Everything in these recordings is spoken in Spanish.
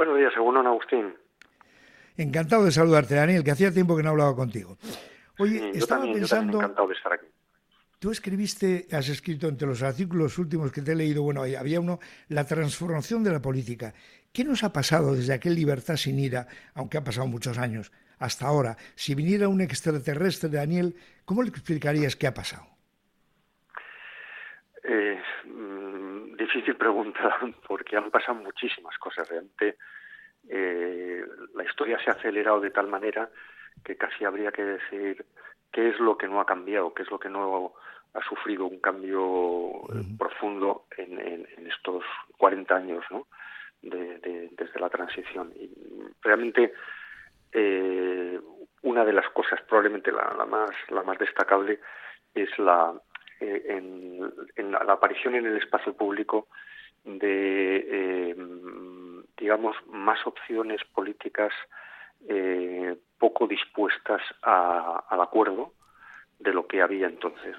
Buenos días, según Agustín. Encantado de saludarte, Daniel, que hacía tiempo que no hablaba contigo. Oye, estaba pensando. encantado de estar aquí. Tú escribiste, has escrito entre los artículos últimos que te he leído, bueno, había uno, la transformación de la política. ¿Qué nos ha pasado desde aquel Libertad sin ira, aunque ha pasado muchos años, hasta ahora? Si viniera un extraterrestre, Daniel, ¿cómo le explicarías qué ha pasado? Eh, difícil pregunta, porque han pasado muchísimas cosas. Realmente eh, la historia se ha acelerado de tal manera que casi habría que decir qué es lo que no ha cambiado, qué es lo que no ha sufrido un cambio eh, profundo en, estos 40 años ¿no? desde la transición. Y realmente eh, una de las cosas, probablemente la, más, la más destacable, es la, eh, en, la, aparición en el espacio público de, digamos, más opciones políticas poco dispuestas al acuerdo de lo que había entonces.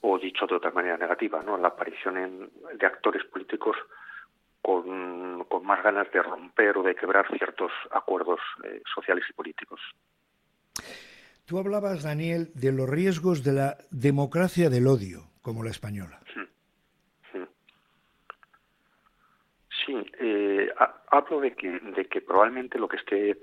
O dicho de otra manera negativa, ¿no? la aparición de actores políticos con, más ganas de romper o de quebrar ciertos acuerdos eh, sociales y políticos. Tú hablabas, Daniel, de los riesgos de la democracia del odio, como la española. Sí, eh, hablo de que, de que probablemente lo que esté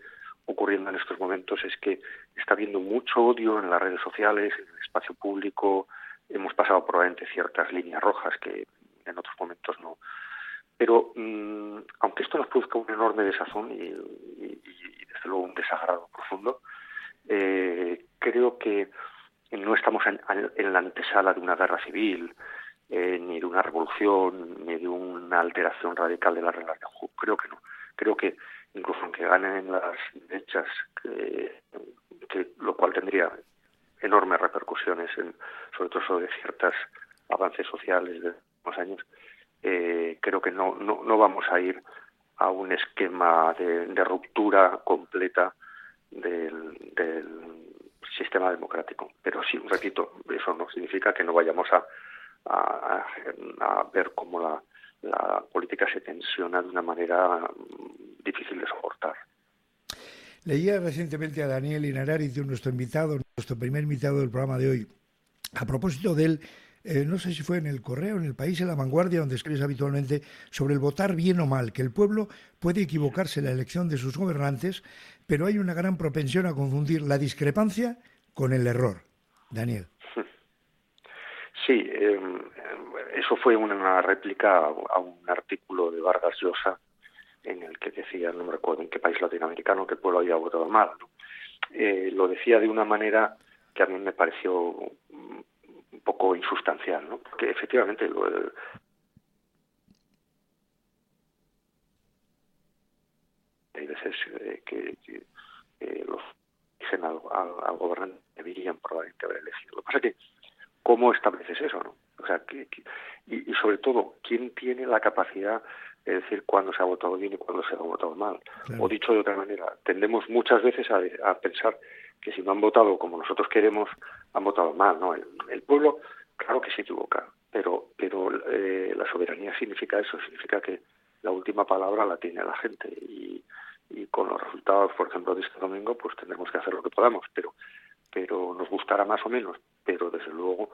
ocurriendo en estos momentos es que está habiendo mucho odio en las redes sociales, en el espacio público. Hemos pasado probablemente ciertas líneas rojas que en otros momentos no. Pero mm, aunque esto nos produzca un enorme desazón y, desde luego un desagrado profundo, eh, creo que no estamos en, la antesala de una guerra civil, eh, ni de una revolución, ni de una alteración radical de las reglas de. Creo que no. Creo que incluso aunque ganen las derechas, que, lo cual tendría enormes repercusiones, en, sobre todo sobre ciertos avances sociales de los años, eh, creo que no, no, no vamos a ir a un esquema de, ruptura completa del, sistema democrático. Pero sí, repito, eso no significa que no vayamos a, a, ver cómo la, la política se tensiona de una manera mm, difícil de soportar. Leía recientemente a Daniel de nuestro invitado, nuestro primer invitado del programa de hoy, a propósito de él, eh, no sé si fue en el Correo, en el País, en la Vanguardia, donde escribes habitualmente, sobre el votar bien o mal, que el pueblo puede equivocarse en la elección de sus gobernantes, pero hay una gran propensión a confundir la discrepancia con el error. Daniel. Sí, em, eso fue una réplica a un artículo de Vargas Llosa en el que decía, no me recuerdo en qué país latinoamericano, que el pueblo había votado mal. Eh, lo decía de una manera que a mí me pareció un poco insustancial, ¿no? porque efectivamente lo, hay veces eh, que, los dicen al, al, gobernante deberían probablemente haber elegido. Lo que pasa es que, ¿cómo estableces eso? no o sea, que, y, sobre todo, ¿quién tiene la capacidad de decir cuándo se ha votado bien y cuándo se ha votado mal? O dicho de otra manera, tendemos muchas veces a, pensar que si no han votado como nosotros queremos, han votado mal. No, el, pueblo, claro que se equivoca, pero, pero eh, la soberanía significa eso, significa que la última palabra la tiene la gente y, y con los resultados, por ejemplo, de este domingo, pues tendremos que hacer lo que podamos, pero pero nos gustará más o menos, pero desde luego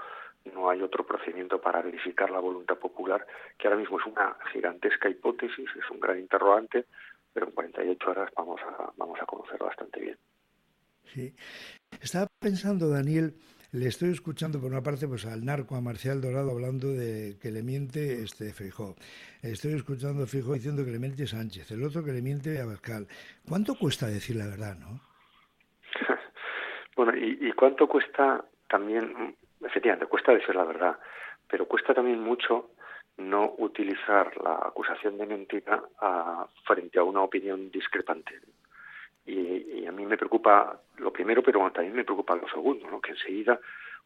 no hay otro procedimiento para verificar la voluntad popular, que ahora mismo es una gigantesca hipótesis, es un gran interrogante, pero en 48 horas vamos a, vamos a conocerlo bastante bien. Sí. Estaba pensando, Daniel, le estoy escuchando por una parte pues al narco, a Marcial Dorado, hablando de que le miente este Feijó. Estoy escuchando a diciendo que le miente Sánchez, el otro que le miente a. ¿Cuánto cuesta decir la verdad, no? bueno, ¿y, ¿y cuánto cuesta también efectivamente, cuesta decir la verdad, pero cuesta también mucho no utilizar la acusación de mentira frente a una opinión discrepante. Y, a mí me preocupa lo primero, pero también me preocupa lo segundo, ¿no? que enseguida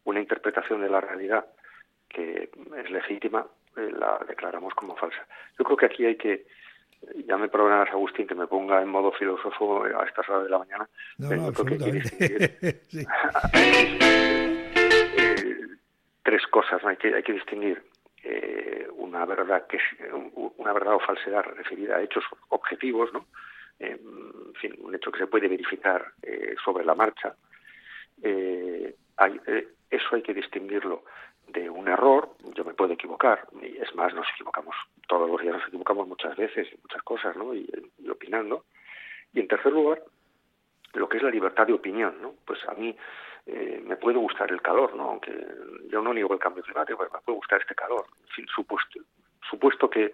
una interpretación de la realidad que es legítima eh, la declaramos como falsa. Yo creo que aquí hay que, ya me perdonarás Agustín que me ponga en modo filósofo a estas horas de la mañana, no, creo que tres cosas. Hay, que, hay que distinguir eh, un una verdad que una verdad o falsedad referida a hechos objetivos, ¿no? En fin, un hecho que se puede verificar eh, sobre la marcha. Eh, eh, eso hay que distinguirlo de un error. Yo me puedo equivocar, y es más, nos equivocamos todos los días, nos equivocamos muchas veces muchas cosas, ¿no? Y, opinando. Y en tercer lugar, lo que es la libertad de opinión, ¿no? Pues a mí me puede gustar el calor, ¿no? Aunque yo no niego el cambio climático, pero me puede gustar este calor. Supuesto, supuesto que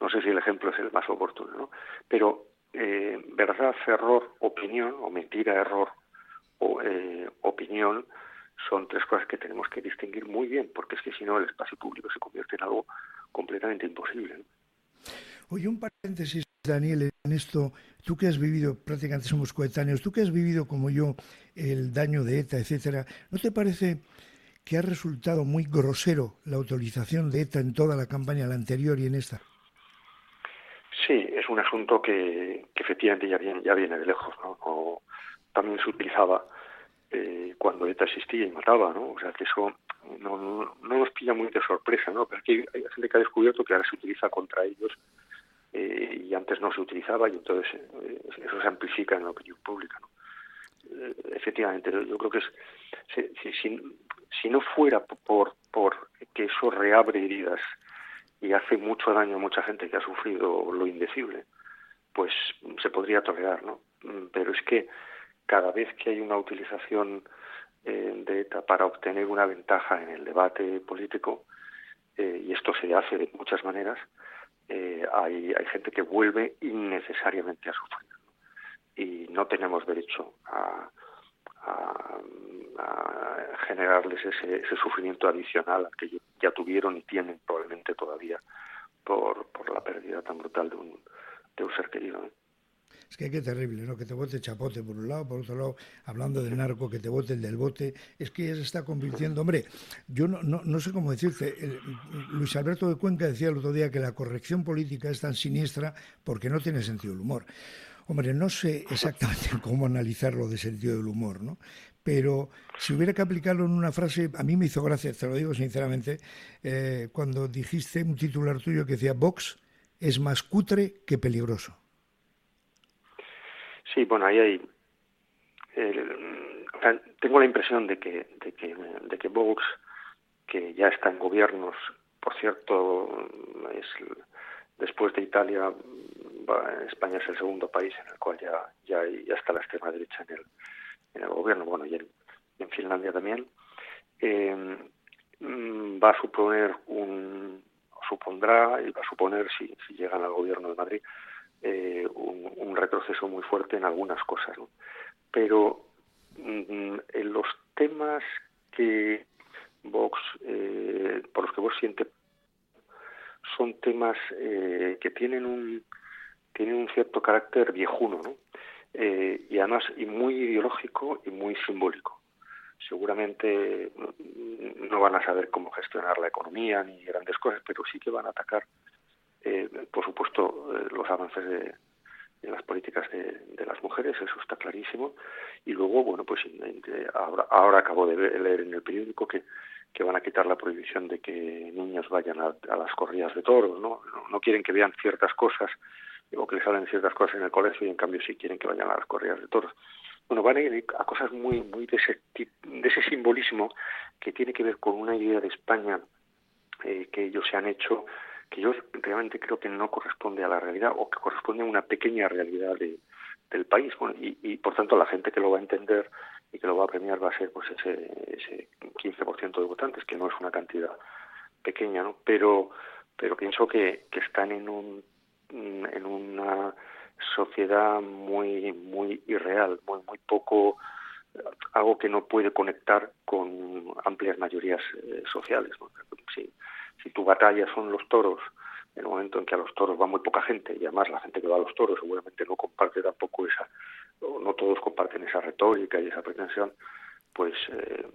no sé si el ejemplo es el más oportuno, ¿no? Pero eh, verdad, error, opinión, o mentira, error, o eh, opinión, son tres cosas que tenemos que distinguir muy bien, porque es que si no el espacio público se convierte en algo completamente imposible. Oye, un paréntesis, Daniel, en esto, tú que has vivido, prácticamente somos coetáneos, tú que has vivido como yo el daño de ETA, etcétera, ¿no te parece que ha resultado muy grosero la utilización de ETA en toda la campaña, la anterior y en esta? Es un asunto que, efectivamente ya viene, ya viene de lejos, ¿no? O también se utilizaba eh, cuando ETA existía y mataba, ¿no? O sea, que eso no, no, nos pilla muy de sorpresa, ¿no? Pero aquí hay gente que ha descubierto que ahora se utiliza contra ellos eh, y antes no se utilizaba y entonces eh, eso se amplifica en la opinión pública, ¿no? efectivamente, yo creo que es, si, si, si no fuera por, por que eso reabre heridas y hace mucho daño a mucha gente que ha sufrido lo indecible, pues se podría tolerar, ¿no? Mm, pero es que cada vez que hay una utilización eh, de ETA para obtener una ventaja en el debate político, eh, y esto se hace de muchas maneras, eh, hay, hay gente que vuelve innecesariamente a sufrir. Y no tenemos derecho a, a, generarles ese, ese, sufrimiento adicional al que ya tuvieron y tienen probablemente todavía por, la pérdida tan brutal de un, de un ser querido. Es que qué terrible, ¿no? Que te bote chapote por un lado, por otro lado, hablando del narco, que te bote el del bote. Es que ya se está convirtiendo. Hombre, yo no, sé cómo decirte. Luis Alberto de Cuenca decía el otro día que la corrección política es tan siniestra porque no tiene sentido del humor. Hombre, no sé exactamente cómo analizarlo de sentido del humor, ¿no? Pero si hubiera que aplicarlo en una frase, a mí me hizo gracia, te lo digo sinceramente, eh, cuando dijiste un titular tuyo que decía Vox es más cutre que peligroso. Sí, bueno, ahí hay. tengo la impresión de que, de que, de que Vox, que ya está en gobiernos, por cierto, es después de Italia, España es el segundo país en el cual ya, ya, ya está la extrema derecha en el, en el gobierno, bueno, y en, Finlandia también, eh, mm, va a suponer un, supondrá y va a suponer, si, llegan al gobierno de Madrid, eh, un, retroceso muy fuerte en algunas cosas. Pero mm, en los temas que Vox, eh, por los que Vox siente, son temas eh, que tienen un, tienen un cierto carácter viejuno, ¿no? Eh, y además y muy ideológico y muy simbólico. Seguramente no van a saber cómo gestionar la economía ni grandes cosas, pero sí que van a atacar, eh, por supuesto, eh, los avances de, las políticas de, las mujeres, eso está clarísimo. Y luego, bueno, pues ahora, ahora acabo de leer en el periódico que, que van a quitar la prohibición de que niños vayan a, a las corridas de toros, ¿no? ¿no? quieren que vean ciertas cosas o que les hablen ciertas cosas en el colegio y en cambio sí quieren que vayan a las corridas de toros. Bueno, van a ir a cosas muy, muy de ese, de ese simbolismo que tiene que ver con una idea de España eh, que ellos se han hecho, que yo realmente creo que no corresponde a la realidad o que corresponde a una pequeña realidad de, del país. Bueno, y, y por tanto la gente que lo va a entender y que lo va a premiar va a ser pues ese, ese 15% de votantes, que no es una cantidad pequeña, ¿no? Pero, pero pienso que, que están en un en una sociedad muy muy irreal, muy muy poco algo que no puede conectar con amplias mayorías eh, sociales. Si, si tu batalla son los toros, en el momento en que a los toros va muy poca gente, y además la gente que va a los toros seguramente no comparte tampoco esa, no todos comparten esa retórica y esa pretensión, pues, eh,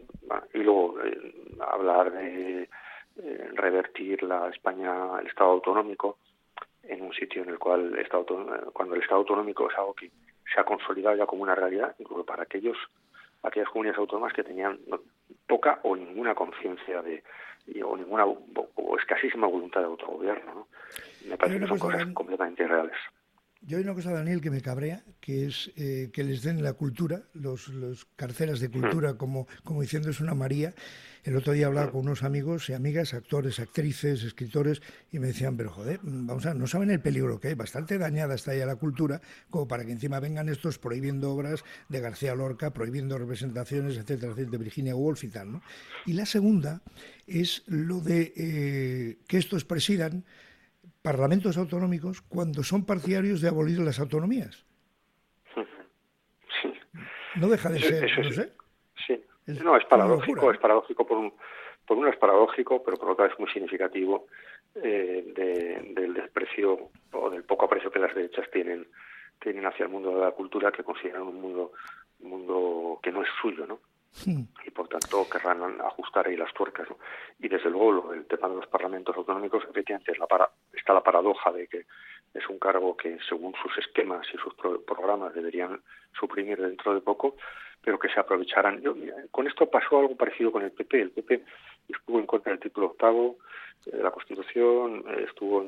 y luego eh, hablar de revertir la España, el Estado autonómico, en un sitio en el cual el Estado, cuando el Estado autonómico es algo que se ha consolidado ya como una realidad, incluso para aquellos aquellas comunidades autónomas que tenían poca o ninguna conciencia de, o ninguna o, escasísima voluntad de autogobierno. ¿no? Me parece que son cosas completamente irreales. Yo hay una cosa, Daniel, que me cabrea, que es eh, que les den la cultura, los, los carceras de cultura, mm. como, como diciendo es una María. El otro día hablaba con unos amigos y amigas, actores, actrices, escritores, y me decían, pero joder, vamos a, no saben el peligro que hay, bastante dañada está ya la cultura, como para que encima vengan estos prohibiendo obras de García Lorca, prohibiendo representaciones, etcétera, etcétera, de Virginia Woolf y tal, ¿no? Y la segunda es lo de eh, que estos presidan parlamentos autonómicos cuando son partidarios de abolir las autonomías. Sí. No deja de ser, no sé. Sí. no, es paradójico, es paradójico por un, por uno es paradójico, pero por otra es muy significativo eh, del desprecio o del poco aprecio que las derechas tienen tienen hacia el mundo de la cultura que consideran un mundo un mundo que no es suyo, ¿no? Y por tanto querrán ajustar ahí las tuercas. Y desde luego el tema de los parlamentos autonómicos, efectivamente, es la para, está la paradoja de que es un cargo que según sus esquemas y sus programas deberían suprimir dentro de poco, pero que se aprovecharán. Yo, con esto pasó algo parecido con el PP. El PP estuvo en contra del título octavo de la Constitución, estuvo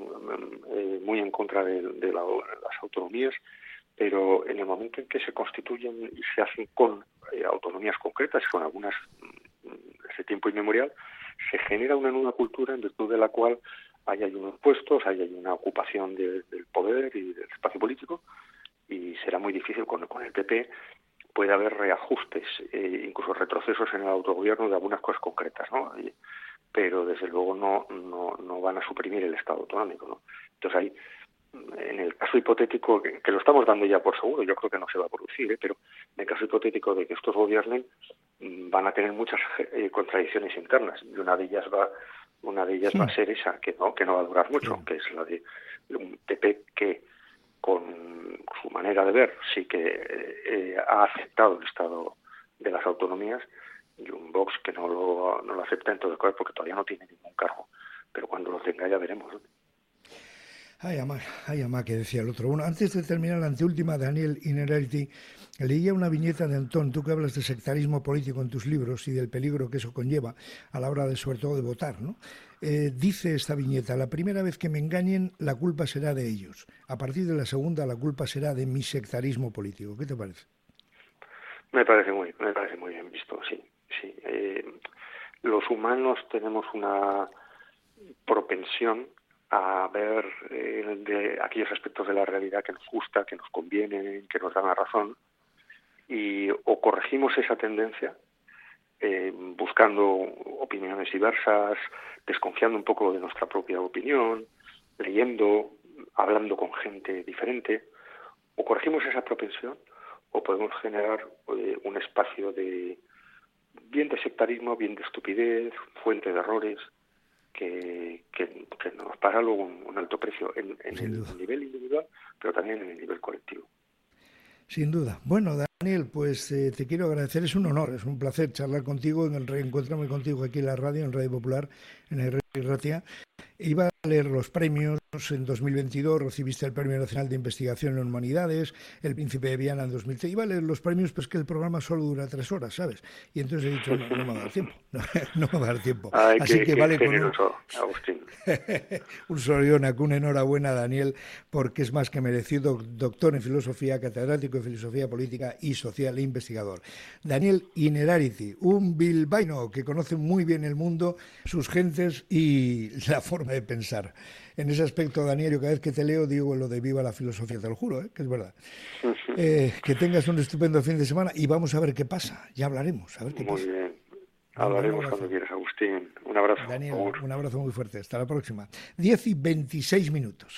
eh, muy en contra de, de las autonomías pero en el momento en que se constituyen y se hacen con eh, autonomías concretas, con algunas mm, ese tiempo inmemorial, se genera una nueva cultura en virtud de la cual hay, unos puestos, hay, una ocupación del poder y del espacio político, y será muy difícil con, con el PP puede haber reajustes, eh, incluso retrocesos en el autogobierno de algunas cosas concretas, ¿no? pero desde luego no, no, no van a suprimir el Estado autonómico, ¿no? Entonces ahí en el caso hipotético, que, lo estamos dando ya por seguro, yo creo que no se va a producir, ¿eh? pero en el caso hipotético de que estos gobiernen, mm, van a tener muchas eh, contradicciones internas y una de ellas va una de ellas va a ser esa que no que no va a durar mucho que es la de un PP que con su manera de ver sí que eh, ha aceptado el estado de las autonomías y un Vox que no lo, no lo acepta en todo el cuerpo porque todavía no tiene ningún cargo pero cuando lo tenga ya veremos Ay, ama, ay, ama, que decía el otro. Bueno, antes de terminar la anteúltima, Daniel Inerarity, leía una viñeta de Antón, tú que hablas de sectarismo político en tus libros y del peligro que eso conlleva a la hora de, sobre todo, de votar, ¿no? Eh, dice esta viñeta, la primera vez que me engañen, la culpa será de ellos. A partir de la segunda, la culpa será de mi sectarismo político. ¿Qué te parece? Me parece muy, me parece muy bien visto, sí. sí. Eh, los humanos tenemos una propensión a ver eh, de aquellos aspectos de la realidad que nos gusta, que nos convienen, que nos dan la razón, y o corregimos esa tendencia eh, buscando opiniones diversas, desconfiando un poco de nuestra propia opinión, leyendo, hablando con gente diferente, o corregimos esa propensión o podemos generar eh, un espacio de bien de sectarismo, bien de estupidez, fuente de errores, que, nos paga luego un, alto precio en, el nivel individual, pero también en el nivel colectivo. Sin duda. Bueno, Daniel, pues eh, te quiero agradecer. Es un honor, es un placer charlar contigo, en el reencontrarme contigo aquí en la radio, en Radio Popular, en el Ratia. Iba a leer los premios. En 2022 recibiste el Premio Nacional de Investigación en Humanidades, el Príncipe de Viana en 2003. Iba a leer los premios, pues que el programa solo dura tres horas, ¿sabes? Y entonces he dicho, no, me va a dar tiempo. No, me va a dar tiempo. Así que, vale con un... Agustín. un un enhorabuena, Daniel, porque es más que merecido. Doctor en Filosofía, catedrático en Filosofía Política y Social e investigador. Daniel Inerarity, un bilbaíno que conoce muy bien el mundo, sus gentes y la forma de pensar. En ese aspecto, Daniel, cada vez que te leo digo lo de viva la filosofía, te lo juro, ¿eh? que es verdad. Eh, que tengas un estupendo fin de semana y vamos a ver qué pasa. Ya hablaremos, a ver qué muy bien. Hablaremos cuando quieras, Agustín. Un abrazo. Daniel, un abrazo muy fuerte. Hasta la próxima. 10 y 26 minutos.